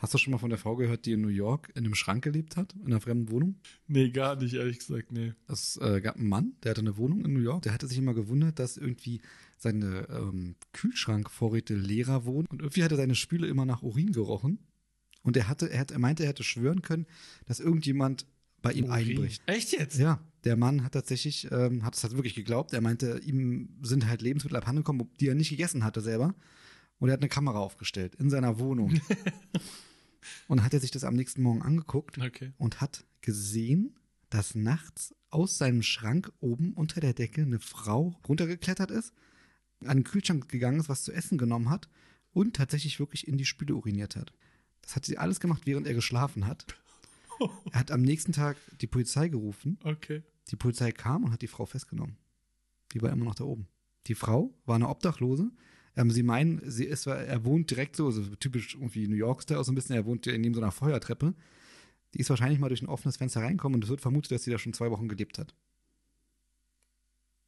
Hast du schon mal von der Frau gehört, die in New York in einem Schrank gelebt hat, in einer fremden Wohnung? Nee, gar nicht, ehrlich gesagt, nee. Es äh, gab einen Mann, der hatte eine Wohnung in New York. Der hatte sich immer gewundert, dass irgendwie seine ähm, Kühlschrankvorräte leerer wurden. Und irgendwie hatte seine Spüle immer nach Urin gerochen. Und er hatte, er, hat, er meinte, er hätte schwören können, dass irgendjemand bei ihm Urin. einbricht. Echt jetzt? Ja, der Mann hat tatsächlich, ähm, hat es halt wirklich geglaubt. Er meinte, ihm sind halt Lebensmittel abhandengekommen, die er nicht gegessen hatte selber. Und er hat eine Kamera aufgestellt in seiner Wohnung. und hat er sich das am nächsten Morgen angeguckt Okay. und hat gesehen, dass nachts aus seinem Schrank oben unter der Decke eine Frau runtergeklettert ist, an den Kühlschrank gegangen ist, was zu essen genommen hat und tatsächlich wirklich in die Spüle uriniert hat. Das hat sie alles gemacht, während er geschlafen hat. Er hat am nächsten Tag die Polizei gerufen. Okay. Die Polizei kam und hat die Frau festgenommen. Die war immer noch da oben. Die Frau war eine Obdachlose. Ähm, sie meinen, sie ist, er wohnt direkt so, so typisch irgendwie New York-Style, so ein bisschen, er wohnt neben so einer Feuertreppe. Die ist wahrscheinlich mal durch ein offenes Fenster reinkommen und es wird vermutet, dass sie da schon zwei Wochen gelebt hat.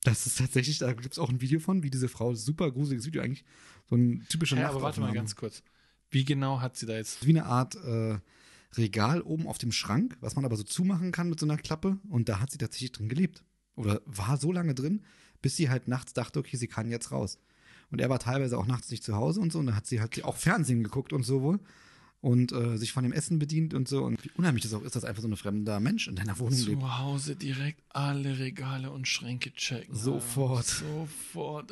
Das ist tatsächlich, da gibt es auch ein Video von, wie diese Frau, super gruseliges Video eigentlich, so ein typischer Ja, aber warte mal ganz kurz. Wie genau hat sie da jetzt? Wie eine Art äh, Regal oben auf dem Schrank, was man aber so zumachen kann mit so einer Klappe. Und da hat sie tatsächlich drin gelebt. Oder war so lange drin, bis sie halt nachts dachte, okay, sie kann jetzt raus. Und er war teilweise auch nachts nicht zu Hause und so. Und da hat sie halt auch Fernsehen geguckt und so wohl. Und äh, sich von dem Essen bedient und so. Und wie unheimlich das auch ist, dass einfach so ein fremder Mensch in deiner Wohnung lebt. Zu Hause direkt alle Regale und Schränke checken. Sofort. Sofort.